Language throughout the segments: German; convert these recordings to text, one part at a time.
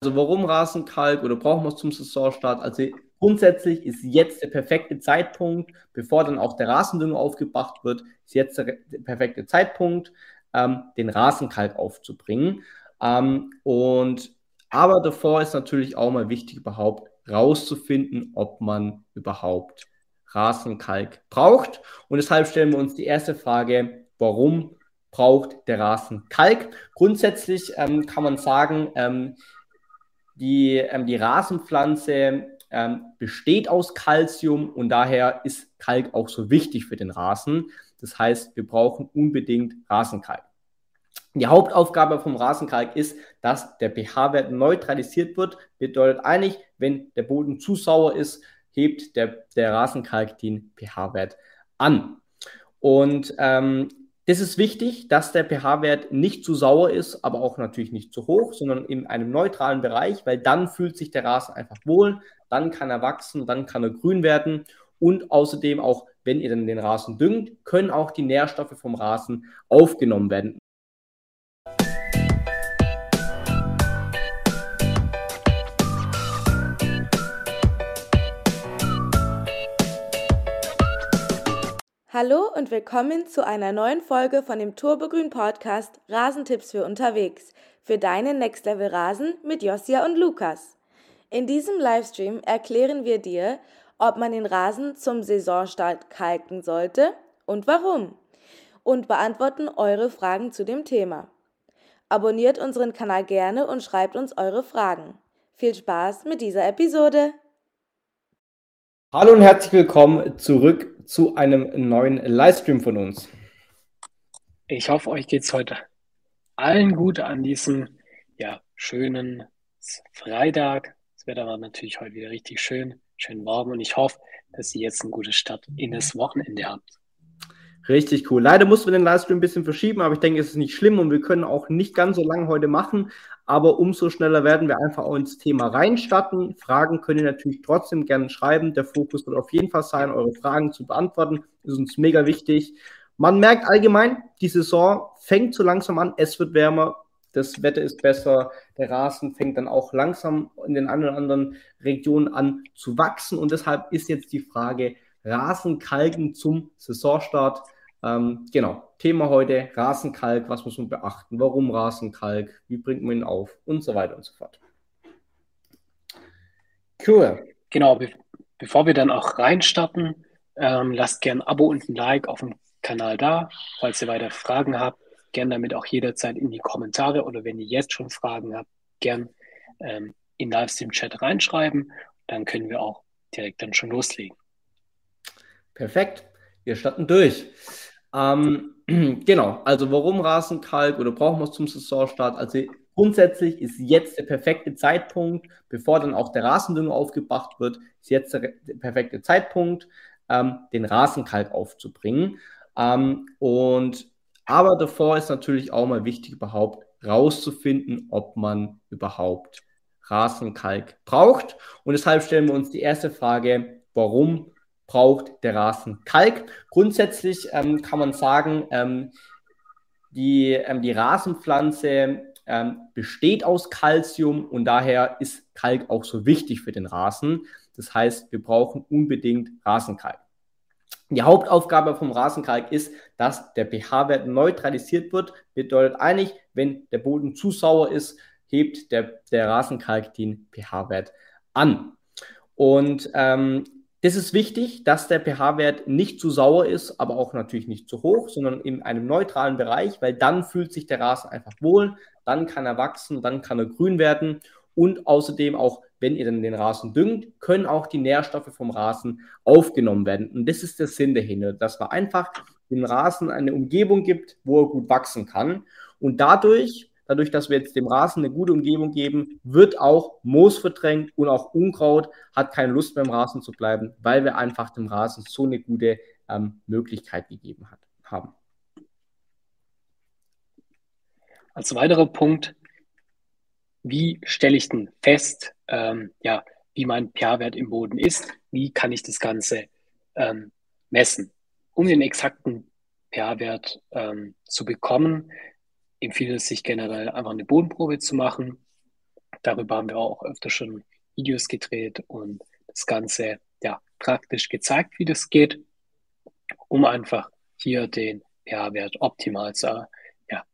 Also warum Rasenkalk oder brauchen wir es zum Saisonstart? Also grundsätzlich ist jetzt der perfekte Zeitpunkt, bevor dann auch der Rasendünger aufgebracht wird, ist jetzt der perfekte Zeitpunkt, ähm, den Rasenkalk aufzubringen. Ähm, und aber davor ist natürlich auch mal wichtig, überhaupt rauszufinden, ob man überhaupt Rasenkalk braucht. Und deshalb stellen wir uns die erste Frage, warum braucht der Rasen Kalk? Grundsätzlich ähm, kann man sagen, ähm, die, ähm, die Rasenpflanze ähm, besteht aus Kalzium und daher ist Kalk auch so wichtig für den Rasen. Das heißt, wir brauchen unbedingt Rasenkalk. Die Hauptaufgabe vom Rasenkalk ist, dass der pH-Wert neutralisiert wird. Bedeutet eigentlich, wenn der Boden zu sauer ist, hebt der, der Rasenkalk den pH-Wert an. Und ähm, das ist wichtig, dass der pH-Wert nicht zu sauer ist, aber auch natürlich nicht zu hoch, sondern in einem neutralen Bereich, weil dann fühlt sich der Rasen einfach wohl, dann kann er wachsen, dann kann er grün werden und außerdem auch, wenn ihr dann den Rasen düngt, können auch die Nährstoffe vom Rasen aufgenommen werden. Hallo und willkommen zu einer neuen Folge von dem Turbogrün Podcast Rasentipps für unterwegs für deinen Next Level Rasen mit Josia und Lukas. In diesem Livestream erklären wir dir, ob man den Rasen zum Saisonstart kalken sollte und warum und beantworten eure Fragen zu dem Thema. Abonniert unseren Kanal gerne und schreibt uns eure Fragen. Viel Spaß mit dieser Episode! Hallo und herzlich willkommen zurück zu einem neuen Livestream von uns. Ich hoffe, euch geht es heute allen gut an diesem ja, schönen Freitag. Das Wetter war natürlich heute wieder richtig schön, schön warm und ich hoffe, dass ihr jetzt eine gute Start in das Wochenende habt. Richtig cool. Leider mussten wir den Livestream ein bisschen verschieben, aber ich denke, es ist nicht schlimm und wir können auch nicht ganz so lange heute machen. Aber umso schneller werden wir einfach auch ins Thema reinstarten. Fragen könnt ihr natürlich trotzdem gerne schreiben. Der Fokus wird auf jeden Fall sein, eure Fragen zu beantworten. Ist uns mega wichtig. Man merkt allgemein, die Saison fängt so langsam an. Es wird wärmer. Das Wetter ist besser. Der Rasen fängt dann auch langsam in den einen oder anderen Regionen an zu wachsen. Und deshalb ist jetzt die Frage, Rasenkalken zum Saisonstart. Ähm, genau, Thema heute Rasenkalk, was muss man beachten, warum Rasenkalk, wie bringt man ihn auf und so weiter und so fort. Cool. Genau, be bevor wir dann auch reinstarten, ähm, lasst gerne ein Abo und ein Like auf dem Kanal da. Falls ihr weitere Fragen habt, gerne damit auch jederzeit in die Kommentare oder wenn ihr jetzt schon Fragen habt, gerne ähm, in Livestream-Chat reinschreiben. Dann können wir auch direkt dann schon loslegen. Perfekt. Wir starten durch. Ähm, genau, also warum Rasenkalk oder brauchen wir es zum Saisonstart? Also grundsätzlich ist jetzt der perfekte Zeitpunkt, bevor dann auch der Rasendünger aufgebracht wird, ist jetzt der, der perfekte Zeitpunkt, ähm, den Rasenkalk aufzubringen. Ähm, und aber davor ist natürlich auch mal wichtig, überhaupt rauszufinden, ob man überhaupt Rasenkalk braucht. Und deshalb stellen wir uns die erste Frage, warum braucht der Rasen Kalk. Grundsätzlich ähm, kann man sagen, ähm, die, ähm, die Rasenpflanze ähm, besteht aus Kalzium und daher ist Kalk auch so wichtig für den Rasen. Das heißt, wir brauchen unbedingt Rasenkalk. Die Hauptaufgabe vom Rasenkalk ist, dass der pH-Wert neutralisiert wird. Bedeutet eigentlich, wenn der Boden zu sauer ist, hebt der, der Rasenkalk den pH-Wert an. Und ähm, das ist wichtig, dass der pH-Wert nicht zu sauer ist, aber auch natürlich nicht zu hoch, sondern in einem neutralen Bereich, weil dann fühlt sich der Rasen einfach wohl, dann kann er wachsen, dann kann er grün werden und außerdem auch, wenn ihr dann den Rasen düngt, können auch die Nährstoffe vom Rasen aufgenommen werden. Und das ist der Sinn dahinter, dass man einfach dem Rasen eine Umgebung gibt, wo er gut wachsen kann. Und dadurch dadurch, dass wir jetzt dem Rasen eine gute Umgebung geben, wird auch Moos verdrängt und auch Unkraut hat keine Lust beim Rasen zu bleiben, weil wir einfach dem Rasen so eine gute ähm, Möglichkeit gegeben hat, haben. Als weiterer Punkt, wie stelle ich denn fest, ähm, ja, wie mein pH-Wert im Boden ist? Wie kann ich das Ganze ähm, messen? Um den exakten pH-Wert ähm, zu bekommen, empfiehlt es sich generell einfach eine Bodenprobe zu machen. Darüber haben wir auch öfter schon Videos gedreht und das Ganze ja praktisch gezeigt, wie das geht, um einfach hier den pH-Wert optimal zu ja,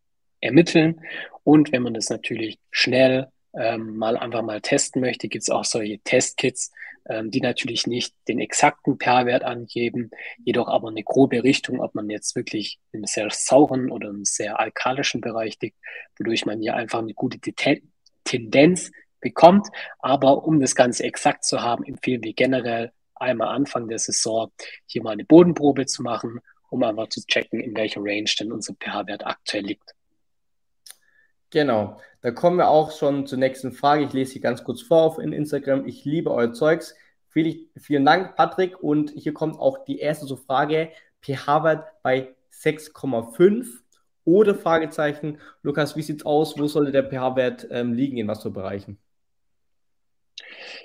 ermitteln. Und wenn man das natürlich schnell ähm, mal einfach mal testen möchte, gibt es auch solche Testkits, ähm, die natürlich nicht den exakten pH-Wert angeben, jedoch aber eine grobe Richtung, ob man jetzt wirklich im sehr sauren oder im sehr alkalischen Bereich liegt, wodurch man hier einfach eine gute Tendenz bekommt. Aber um das Ganze exakt zu haben, empfehlen wir generell einmal Anfang der Saison hier mal eine Bodenprobe zu machen, um einfach zu checken, in welcher Range denn unser pH-Wert aktuell liegt. Genau, da kommen wir auch schon zur nächsten Frage. Ich lese sie ganz kurz vor auf in Instagram. Ich liebe euer Zeugs. Vielen, vielen Dank, Patrick. Und hier kommt auch die erste so Frage. pH-Wert bei 6,5 oder Fragezeichen. Lukas, wie sieht es aus? Wo sollte der pH-Wert ähm, liegen? In was für Bereichen?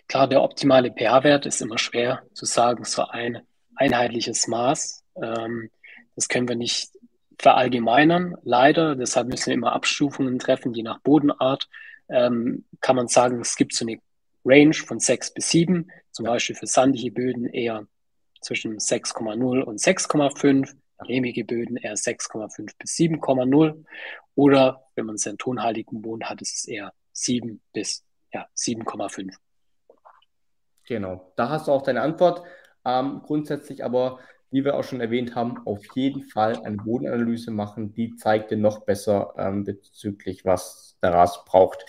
Klar, der optimale pH-Wert ist immer schwer zu sagen, so ein einheitliches Maß. Ähm, das können wir nicht verallgemeinern, leider. Deshalb müssen wir immer Abstufungen treffen, je nach Bodenart. Ähm, kann man sagen, es gibt so eine Range von 6 bis 7, zum Beispiel für sandige Böden eher zwischen 6,0 und 6,5, lehmige Böden eher 6,5 bis 7,0 oder wenn man einen tonhaltigen Boden hat, ist es eher 7 bis ja, 7,5. Genau, da hast du auch deine Antwort. Ähm, grundsätzlich aber wie wir auch schon erwähnt haben, auf jeden Fall eine Bodenanalyse machen. Die zeigt dir noch besser ähm, bezüglich, was der Rasen braucht.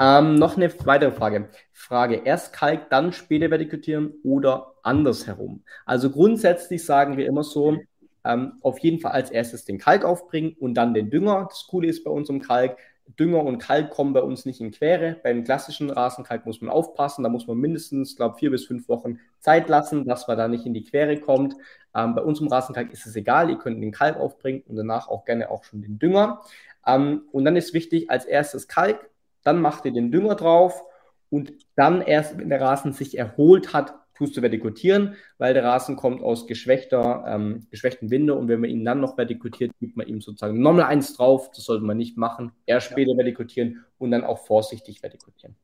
Ähm, noch eine weitere Frage. Frage, erst Kalk, dann später vertikutieren oder andersherum? Also grundsätzlich sagen wir immer so, ähm, auf jeden Fall als erstes den Kalk aufbringen und dann den Dünger. Das Coole ist bei uns im Kalk, Dünger und Kalk kommen bei uns nicht in Quere. Beim klassischen Rasenkalk muss man aufpassen. Da muss man mindestens, glaube vier bis fünf Wochen Zeit lassen, dass man da nicht in die Quere kommt. Ähm, bei unserem Rasenkalk ist es egal. Ihr könnt den Kalk aufbringen und danach auch gerne auch schon den Dünger. Ähm, und dann ist wichtig, als erstes Kalk, dann macht ihr den Dünger drauf und dann erst, wenn der Rasen sich erholt hat, tust du vertikutieren, weil der Rasen kommt aus geschwächter, ähm, geschwächten Winde und wenn man ihn dann noch vertikutiert, gibt man ihm sozusagen nochmal eins drauf. Das sollte man nicht machen. Erst später ja. vertikutieren und dann auch vorsichtig vertikutieren.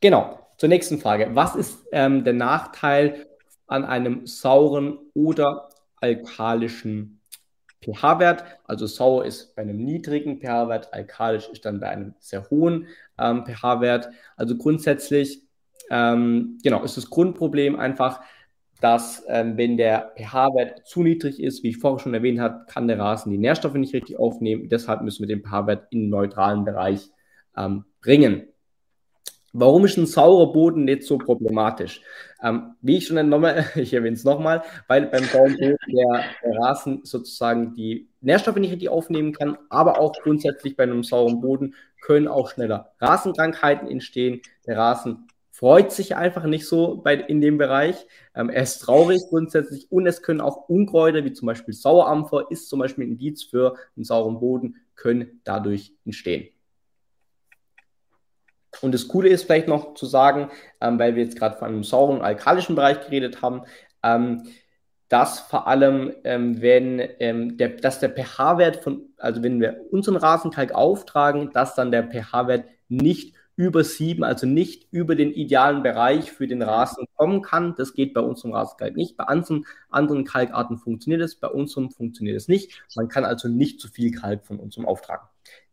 Genau, zur nächsten Frage. Was ist ähm, der Nachteil an einem sauren oder alkalischen pH-Wert? Also sauer ist bei einem niedrigen pH-Wert, alkalisch ist dann bei einem sehr hohen ähm, pH-Wert. Also grundsätzlich, ähm, genau, ist das Grundproblem einfach, dass ähm, wenn der pH-Wert zu niedrig ist, wie ich vorher schon erwähnt habe, kann der Rasen die Nährstoffe nicht richtig aufnehmen. Deshalb müssen wir den pH-Wert in den neutralen Bereich ähm, bringen. Warum ist ein saurer Boden nicht so problematisch? Ähm, wie ich schon nochmal, ich erwähne es nochmal, weil beim sauren Boden der, der, Rasen sozusagen die Nährstoffe nicht richtig aufnehmen kann, aber auch grundsätzlich bei einem sauren Boden können auch schneller Rasenkrankheiten entstehen. Der Rasen freut sich einfach nicht so bei, in dem Bereich. Ähm, er ist traurig grundsätzlich und es können auch Unkräuter wie zum Beispiel Sauerampfer, ist zum Beispiel ein Indiz für einen sauren Boden, können dadurch entstehen. Und das Coole ist vielleicht noch zu sagen, ähm, weil wir jetzt gerade von einem sauren alkalischen Bereich geredet haben, ähm, dass vor allem, ähm, wenn ähm, der, dass der pH-Wert von, also wenn wir unseren Rasenkalk auftragen, dass dann der pH-Wert nicht über sieben, also nicht über den idealen Bereich für den Rasen kommen kann. Das geht bei unserem Rasenkalk nicht. Bei anderen, anderen Kalkarten funktioniert es, bei unserem funktioniert es nicht. Man kann also nicht zu viel Kalk von unserem auftragen.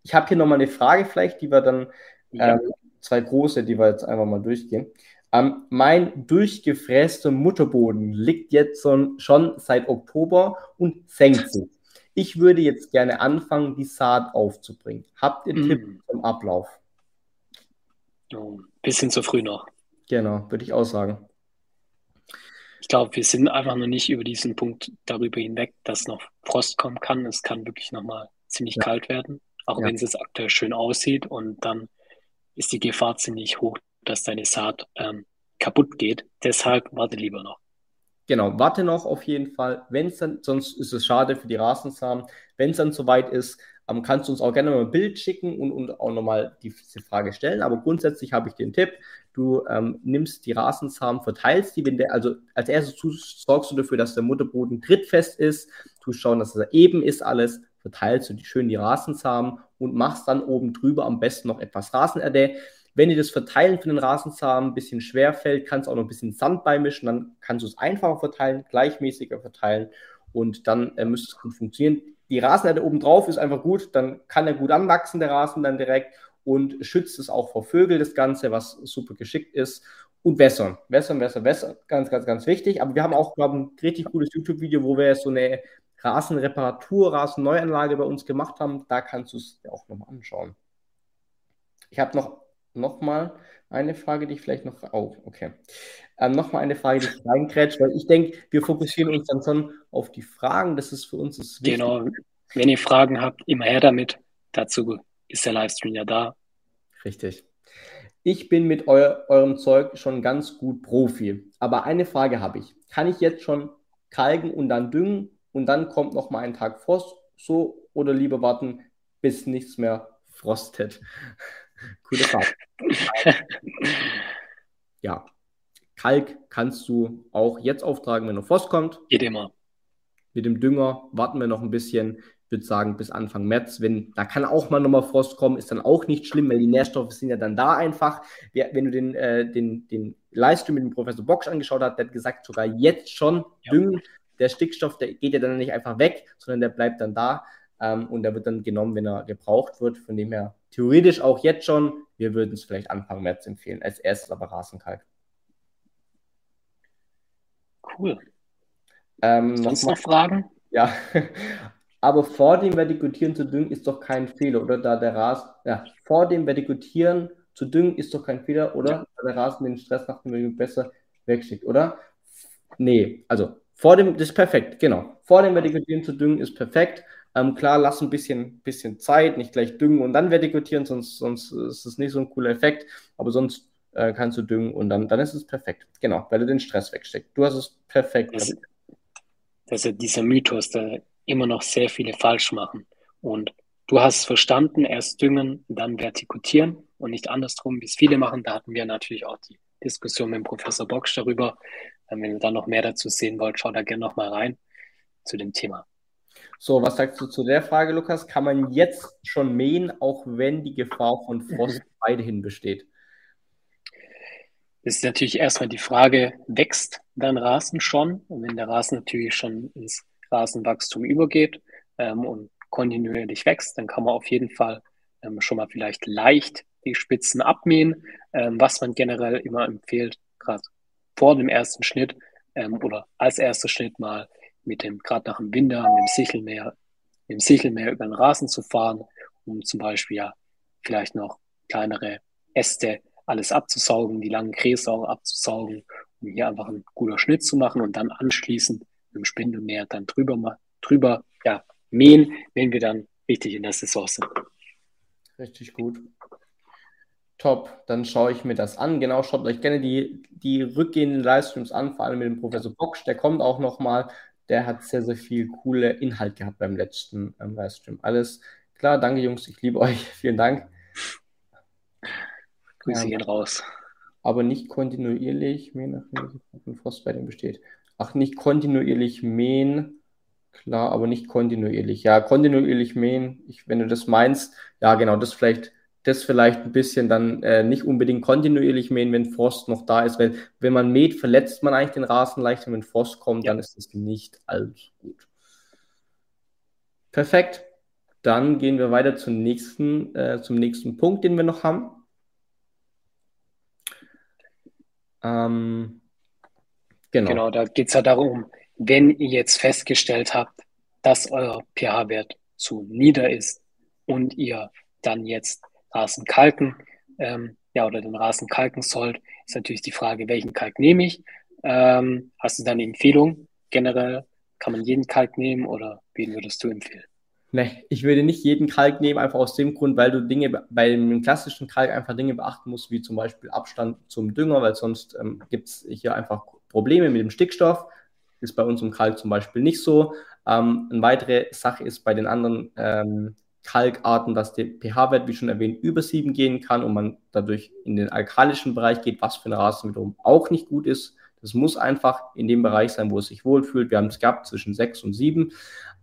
Ich habe hier nochmal eine Frage vielleicht, die wir dann ähm, zwei große, die wir jetzt einfach mal durchgehen. Ähm, mein durchgefräster Mutterboden liegt jetzt schon, schon seit Oktober und senkt sich. Ich würde jetzt gerne anfangen, die Saat aufzubringen. Habt ihr mm. Tipps zum Ablauf? Oh, bisschen zu früh noch. Genau, würde ich auch sagen. Ich glaube, wir sind einfach noch nicht über diesen Punkt darüber hinweg, dass noch Frost kommen kann. Es kann wirklich nochmal ziemlich ja. kalt werden, auch ja. wenn es jetzt aktuell schön aussieht und dann ist die Gefahr ziemlich hoch, dass deine Saat ähm, kaputt geht. Deshalb warte lieber noch. Genau, warte noch auf jeden Fall. Wenn dann, sonst ist es schade für die Rasensamen. Wenn es dann soweit ist, ähm, kannst du uns auch gerne mal ein Bild schicken und, und auch nochmal diese Frage stellen. Aber grundsätzlich habe ich den Tipp, du ähm, nimmst die Rasensamen, verteilst die, wenn der, also als erstes sorgst du dafür, dass der Mutterboden trittfest ist, du schauen, dass er eben ist alles, verteilst du die schön die Rasensamen und machst dann oben drüber am besten noch etwas Rasenerde. Wenn dir das Verteilen von den Rasensamen ein bisschen schwer fällt, kannst du auch noch ein bisschen Sand beimischen, dann kannst du es einfacher verteilen, gleichmäßiger verteilen und dann äh, müsste es gut funktionieren. Die Rasenerde oben drauf ist einfach gut, dann kann er gut anwachsen, der Rasen dann direkt und schützt es auch vor Vögeln, das Ganze, was super geschickt ist. Und wässern, wässern, wässern, wässern, ganz, ganz, ganz wichtig. Aber wir haben auch, glaube ich, ein richtig cooles YouTube-Video, wo wir so eine Rasenreparatur, Rasenneuanlage bei uns gemacht haben. Da kannst du es dir auch nochmal anschauen. Ich habe noch, noch mal eine Frage, die ich vielleicht noch. Oh, okay. Ähm, noch mal eine Frage, die ich reingrätscht, weil ich denke, wir fokussieren uns dann schon auf die Fragen. Das ist für uns das Wichtige. Genau. Wenn ihr Fragen habt, immer her damit. Dazu ist der Livestream ja da. Richtig. Ich bin mit eu eurem Zeug schon ganz gut Profi. Aber eine Frage habe ich. Kann ich jetzt schon kalken und dann düngen und dann kommt noch mal ein Tag Frost so oder lieber warten, bis nichts mehr frostet? Coole Frage. ja. Kalk kannst du auch jetzt auftragen, wenn noch Frost kommt. Geht immer. Mit dem Dünger warten wir noch ein bisschen würde sagen, bis Anfang März. Wenn, da kann auch mal nochmal Frost kommen, ist dann auch nicht schlimm, weil die Nährstoffe sind ja dann da einfach. Wenn du den, äh, den, den Livestream mit dem Professor Bocksch angeschaut hast, der hat gesagt, sogar jetzt schon ja. düngen. Der Stickstoff, der geht ja dann nicht einfach weg, sondern der bleibt dann da ähm, und der wird dann genommen, wenn er gebraucht wird. Von dem her theoretisch auch jetzt schon. Wir würden es vielleicht Anfang März empfehlen. Als erstes aber Rasenkalk. Cool. Ähm, Sonst noch Fragen? Ja, Aber vor dem Vertikutieren zu düngen ist doch kein Fehler, oder? Da der Rasen, ja, vor dem Vertikutieren zu düngen ist doch kein Fehler, oder? Ja. Da der Rasen den Stress nach dem Vertikutieren besser wegschickt, oder? Nee, also vor dem, das ist perfekt, genau. Vor dem Vertikutieren zu düngen ist perfekt. Ähm, klar, lass ein bisschen, bisschen Zeit, nicht gleich düngen und dann vertikutieren, sonst, sonst ist es nicht so ein cooler Effekt. Aber sonst äh, kannst du düngen und dann, dann ist es perfekt. Genau, weil du den Stress wegsteckst. Du hast es perfekt. Das, das ist dieser Mythos, der immer noch sehr viele falsch machen. Und du hast verstanden, erst düngen, dann vertikutieren und nicht andersrum, wie es viele machen. Da hatten wir natürlich auch die Diskussion mit dem Professor Box darüber. Ähm, wenn ihr da noch mehr dazu sehen wollt, schaut da gerne noch mal rein zu dem Thema. So, was sagst du zu der Frage, Lukas? Kann man jetzt schon mähen, auch wenn die Gefahr von Frost weiterhin besteht? Das ist natürlich erstmal die Frage, wächst dein Rasen schon? Und wenn der Rasen natürlich schon ins Rasenwachstum übergeht ähm, und kontinuierlich wächst, dann kann man auf jeden Fall ähm, schon mal vielleicht leicht die Spitzen abmähen, ähm, was man generell immer empfiehlt, gerade vor dem ersten Schnitt ähm, oder als erster Schnitt mal mit dem, gerade nach dem Winter, mit dem Sichelmäher, mit dem Sichelmäher über den Rasen zu fahren, um zum Beispiel ja vielleicht noch kleinere Äste alles abzusaugen, die langen Gräser auch abzusaugen, um hier einfach einen guter Schnitt zu machen und dann anschließend mit dem Spindelmäher dann drüber, drüber ja, mähen, wenn wir dann richtig in der Saison sind. Richtig gut. Top, dann schaue ich mir das an. Genau, schaut euch gerne die, die rückgehenden Livestreams an, vor allem mit dem Professor Bocksch, der kommt auch nochmal. Der hat sehr, sehr viel coole Inhalt gehabt beim letzten ähm, Livestream. Alles klar, danke Jungs, ich liebe euch. Vielen Dank. Grüße ähm, gehen raus. Aber nicht kontinuierlich, je nachdem, wie Frost bei dem besteht. Ach, nicht kontinuierlich mähen. Klar, aber nicht kontinuierlich. Ja, kontinuierlich mähen, ich, wenn du das meinst, ja, genau, das vielleicht, das vielleicht ein bisschen dann äh, nicht unbedingt kontinuierlich mähen, wenn Frost noch da ist, weil wenn man mäht, verletzt man eigentlich den Rasen leicht, und wenn Frost kommt, ja. dann ist es nicht allzu gut. Perfekt. Dann gehen wir weiter zum nächsten, äh, zum nächsten Punkt, den wir noch haben. Ähm, Genau. Genau, da geht es ja darum, wenn ihr jetzt festgestellt habt, dass euer pH-Wert zu nieder ist und ihr dann jetzt Rasen kalken, ähm, ja, oder den Rasen kalken sollt, ist natürlich die Frage, welchen Kalk nehme ich? Ähm, hast du da eine Empfehlung? Generell kann man jeden Kalk nehmen oder wen würdest du empfehlen? Nee, ich würde nicht jeden Kalk nehmen, einfach aus dem Grund, weil du Dinge bei dem klassischen Kalk einfach Dinge beachten musst, wie zum Beispiel Abstand zum Dünger, weil sonst ähm, gibt es hier einfach Probleme mit dem Stickstoff. Ist bei uns im Kalk zum Beispiel nicht so. Ähm, eine weitere Sache ist bei den anderen ähm, Kalkarten, dass der pH-Wert, wie schon erwähnt, über 7 gehen kann und man dadurch in den alkalischen Bereich geht, was für eine Rasen wiederum auch nicht gut ist. Das muss einfach in dem Bereich sein, wo es sich wohlfühlt. Wir haben es gehabt zwischen 6 und 7.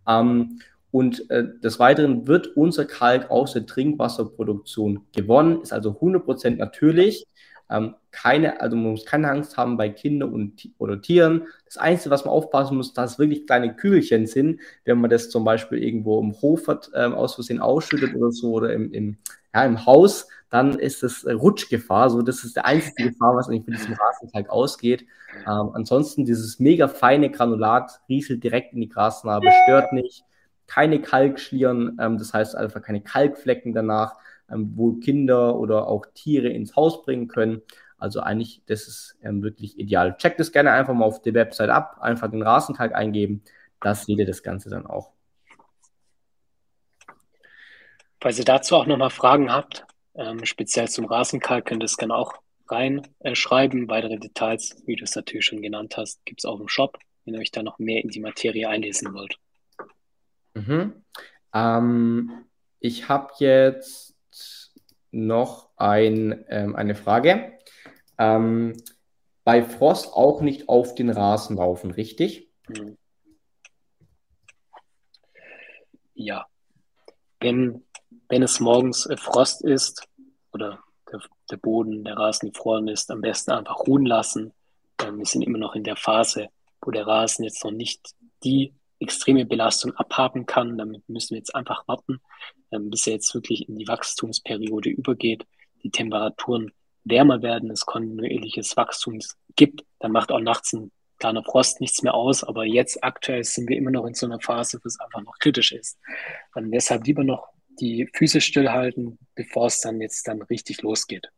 Ähm, Und äh, des Weiteren wird unser Kalk aus der Trinkwasserproduktion gewonnen, ist also 100% natürlich. Ähm, keine, also man muss keine Angst haben bei Kindern und, oder Tieren. Das Einzige, was man aufpassen muss, dass wirklich kleine Kügelchen sind, wenn man das zum Beispiel irgendwo im Hof hat, ähm, aus Versehen ausschüttet oder so oder im, im, ja, im Haus, dann ist es Rutschgefahr. So, das ist der einzige Gefahr, was eigentlich von diesem Rasenkalk ausgeht. Ähm, ansonsten dieses mega feine Granulat rieselt direkt in die Grasnarbe, stört nicht. Keine Kalkschlieren, ähm, das heißt einfach keine Kalkflecken danach ähm, wo Kinder oder auch Tiere ins Haus bringen können. Also eigentlich, das ist ähm, wirklich ideal. Checkt das gerne einfach mal auf der Website ab, einfach den Rasenkalk eingeben. Das seht ihr das Ganze dann auch. Falls ihr dazu auch nochmal Fragen habt, ähm, speziell zum Rasenkalk, könnt ihr es gerne auch reinschreiben. Äh, Weitere Details, wie du es natürlich schon genannt hast, gibt es auch im Shop, wenn ihr euch da noch mehr in die Materie einlesen wollt. Mhm. Ähm, ich habe jetzt noch ein, ähm, eine Frage. Ähm, bei Frost auch nicht auf den Rasen laufen, richtig? Mhm. Ja. Wenn, wenn es morgens äh, Frost ist oder der, der Boden, der Rasen gefroren ist, am besten einfach ruhen lassen. Wir sind immer noch in der Phase, wo der Rasen jetzt noch nicht die extreme Belastung abhaben kann. Damit müssen wir jetzt einfach warten, ähm, bis er jetzt wirklich in die Wachstumsperiode übergeht, die Temperaturen wärmer werden, es kontinuierliches Wachstum gibt, dann macht auch nachts ein kleiner Frost nichts mehr aus. Aber jetzt aktuell sind wir immer noch in so einer Phase, wo es einfach noch kritisch ist. Und deshalb lieber noch die Füße stillhalten, bevor es dann jetzt dann richtig losgeht.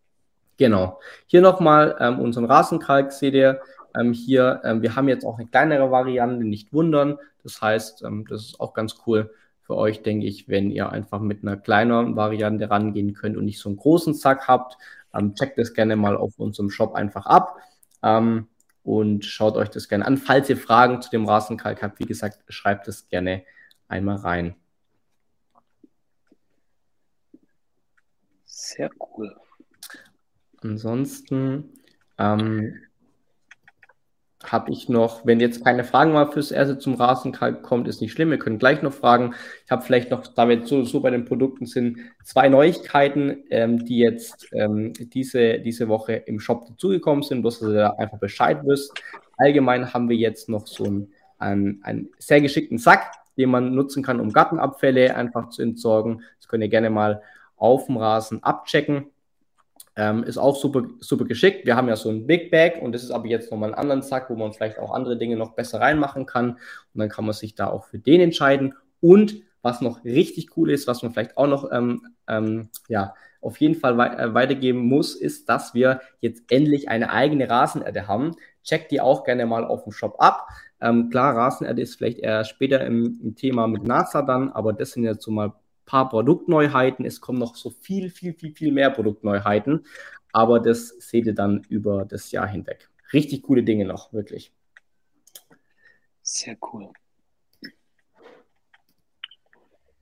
Genau. Hier nochmal ähm, unseren Rasenkalk seht ihr. Ähm, hier, ähm, wir haben jetzt auch eine kleinere Variante, nicht wundern. Das heißt, ähm, das ist auch ganz cool für euch, denke ich, wenn ihr einfach mit einer kleineren Variante rangehen könnt und nicht so einen großen Sack habt. Ähm, checkt das gerne mal auf unserem Shop einfach ab ähm, und schaut euch das gerne an. Falls ihr Fragen zu dem Rasenkalk habt, wie gesagt, schreibt es gerne einmal rein. Sehr cool. Ansonsten ähm, habe ich noch, wenn jetzt keine Fragen mal fürs erste zum Rasenkalk kommt, ist nicht schlimm. Wir können gleich noch fragen. Ich habe vielleicht noch, da wir so, so bei den Produkten sind, zwei Neuigkeiten, ähm, die jetzt ähm, diese, diese Woche im Shop dazugekommen sind, bloß dass ihr da einfach Bescheid wisst. Allgemein haben wir jetzt noch so einen, einen, einen sehr geschickten Sack, den man nutzen kann, um Gartenabfälle einfach zu entsorgen. Das könnt ihr gerne mal auf dem Rasen abchecken. Ähm, ist auch super, super geschickt. Wir haben ja so ein Big Bag und das ist aber jetzt nochmal einen anderen Sack, wo man vielleicht auch andere Dinge noch besser reinmachen kann. Und dann kann man sich da auch für den entscheiden. Und was noch richtig cool ist, was man vielleicht auch noch ähm, ähm, ja, auf jeden Fall wei äh, weitergeben muss, ist, dass wir jetzt endlich eine eigene Rasenerde haben. Checkt die auch gerne mal auf dem Shop ab. Ähm, klar, Rasenerde ist vielleicht eher später im, im Thema mit NASA dann, aber das sind jetzt so mal paar Produktneuheiten. Es kommen noch so viel, viel, viel, viel mehr Produktneuheiten. Aber das seht ihr dann über das Jahr hinweg. Richtig coole Dinge noch, wirklich. Sehr cool.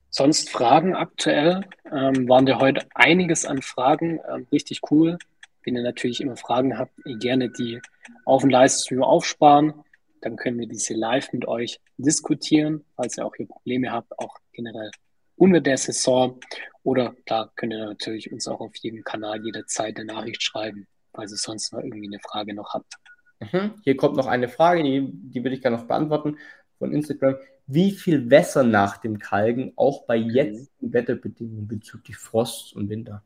Sonst Fragen aktuell? Ähm, waren wir heute einiges an Fragen. Ähm, richtig cool. Wenn ihr natürlich immer Fragen habt, gerne die auf dem Livestream aufsparen. Dann können wir diese live mit euch diskutieren, falls ihr auch hier Probleme habt, auch generell unter der Saison. Oder da könnt ihr natürlich uns auch auf jedem Kanal jederzeit eine Nachricht schreiben, falls ihr sonst mal irgendwie eine Frage noch habt. Mhm. Hier kommt noch eine Frage, die, die würde ich gerne noch beantworten von Instagram. Wie viel Wässer nach dem Kalken, auch bei mhm. jetzigen Wetterbedingungen bezüglich Frost und Winter?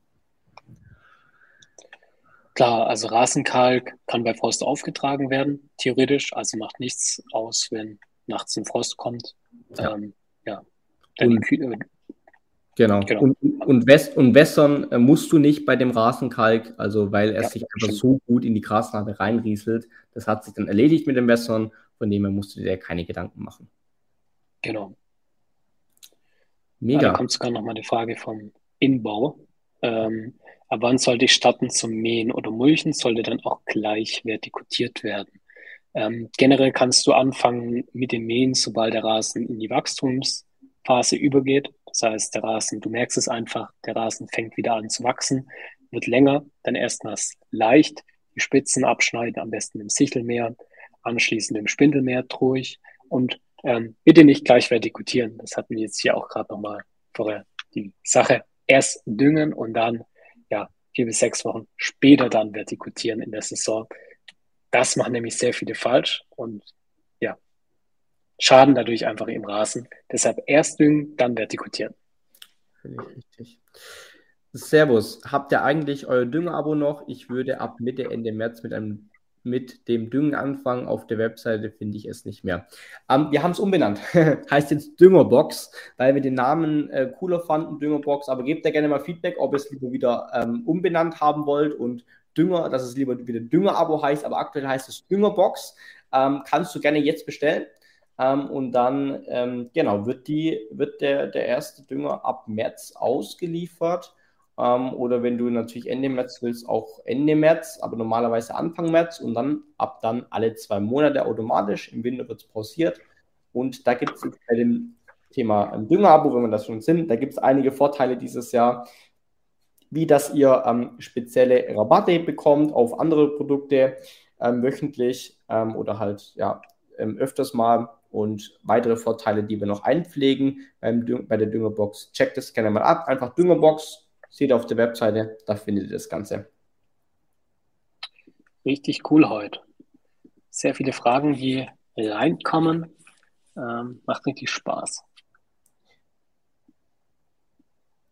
Klar, also Rasenkalk kann bei Frost aufgetragen werden, theoretisch. Also macht nichts aus, wenn nachts ein Frost kommt. Ja. Ähm, ja. Und, Genau. genau. Und, und, wäss und wässern äh, musst du nicht bei dem Rasenkalk, also weil er ja, sich einfach stimmt. so gut in die Grasnarbe reinrieselt. Das hat sich dann erledigt mit dem Wässern, von dem her musst du dir keine Gedanken machen. Genau. Mega. Da kommt sogar nochmal die Frage vom Inbau. Ähm, ab wann sollte ich starten zum Mähen oder Mulchen? Sollte dann auch gleich vertikutiert werden. Ähm, generell kannst du anfangen mit dem Mähen, sobald der Rasen in die Wachstumsphase übergeht. Das heißt, der Rasen, du merkst es einfach, der Rasen fängt wieder an zu wachsen, wird länger, dann erstmals leicht, die Spitzen abschneiden, am besten im Sichelmeer, anschließend im Spindelmeer durch und ähm, bitte nicht gleich vertikutieren. Das hatten wir jetzt hier auch gerade nochmal vorher die Sache. Erst düngen und dann, ja, vier bis sechs Wochen später dann vertikutieren in der Saison. Das machen nämlich sehr viele falsch und schaden dadurch einfach im Rasen. Deshalb erst düngen, dann vertikutieren. Richtig. Servus, habt ihr eigentlich euer Düngerabo noch? Ich würde ab Mitte, Ende März mit einem mit dem Düngen anfangen. Auf der Webseite finde ich es nicht mehr. Ähm, wir haben es umbenannt. heißt jetzt Düngerbox, weil wir den Namen äh, cooler fanden, Düngerbox. Aber gebt da gerne mal Feedback, ob ihr es lieber wieder ähm, umbenannt haben wollt und Dünger, dass es lieber wieder Düngerabo heißt, aber aktuell heißt es Düngerbox. Ähm, kannst du gerne jetzt bestellen. Ähm, und dann, ähm, genau, wird, die, wird der, der erste Dünger ab März ausgeliefert. Ähm, oder wenn du natürlich Ende März willst, auch Ende März, aber normalerweise Anfang März und dann ab dann alle zwei Monate automatisch. Im Winter wird es pausiert. Und da gibt es bei dem Thema ähm, Düngerabo, wenn wir das schon sind, da gibt es einige Vorteile dieses Jahr, wie dass ihr ähm, spezielle Rabatte bekommt auf andere Produkte ähm, wöchentlich ähm, oder halt ja ähm, öfters mal und weitere Vorteile, die wir noch einpflegen beim, bei der Düngerbox. Checkt das gerne mal ab. Einfach Düngerbox Seht ihr auf der Webseite, da findet ihr das Ganze. Richtig cool heute. Sehr viele Fragen, die reinkommen. Ähm, macht richtig Spaß.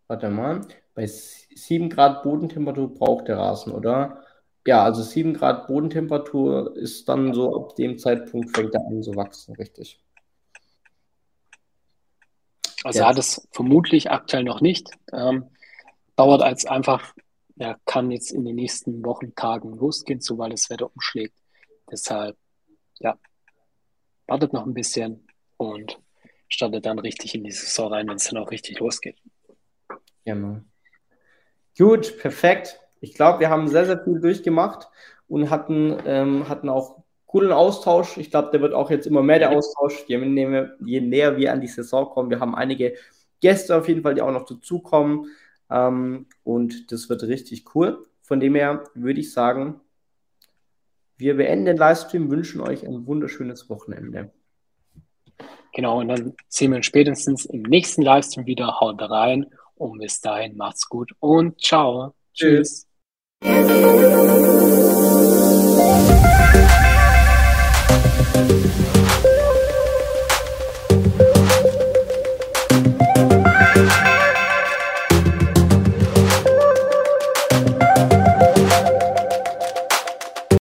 Warte mal, bei 7 Grad Bodentemperatur braucht der Rasen, oder? Ja, also 7 Grad Bodentemperatur ist dann so, ab dem Zeitpunkt fängt er an zu wachsen, richtig. Also ja. hat es vermutlich aktuell noch nicht. Ähm, dauert als einfach, ja, kann jetzt in den nächsten Wochen, Tagen losgehen, so weil das Wetter umschlägt. Deshalb, ja, wartet noch ein bisschen und startet dann richtig in die Saison rein, wenn es dann auch richtig losgeht. Ja, Mann. Gut, perfekt. Ich glaube, wir haben sehr, sehr viel durchgemacht und hatten, ähm, hatten auch coolen Austausch. Ich glaube, der wird auch jetzt immer mehr der Austausch, je, näher, je näher wir an die Saison kommen. Wir haben einige Gäste auf jeden Fall, die auch noch dazukommen. Ähm, und das wird richtig cool. Von dem her würde ich sagen, wir beenden den Livestream, wünschen euch ein wunderschönes Wochenende. Genau, und dann sehen wir uns spätestens im nächsten Livestream wieder. Haut rein und bis dahin macht's gut und ciao. Tschüss. Tschüss. Thank you.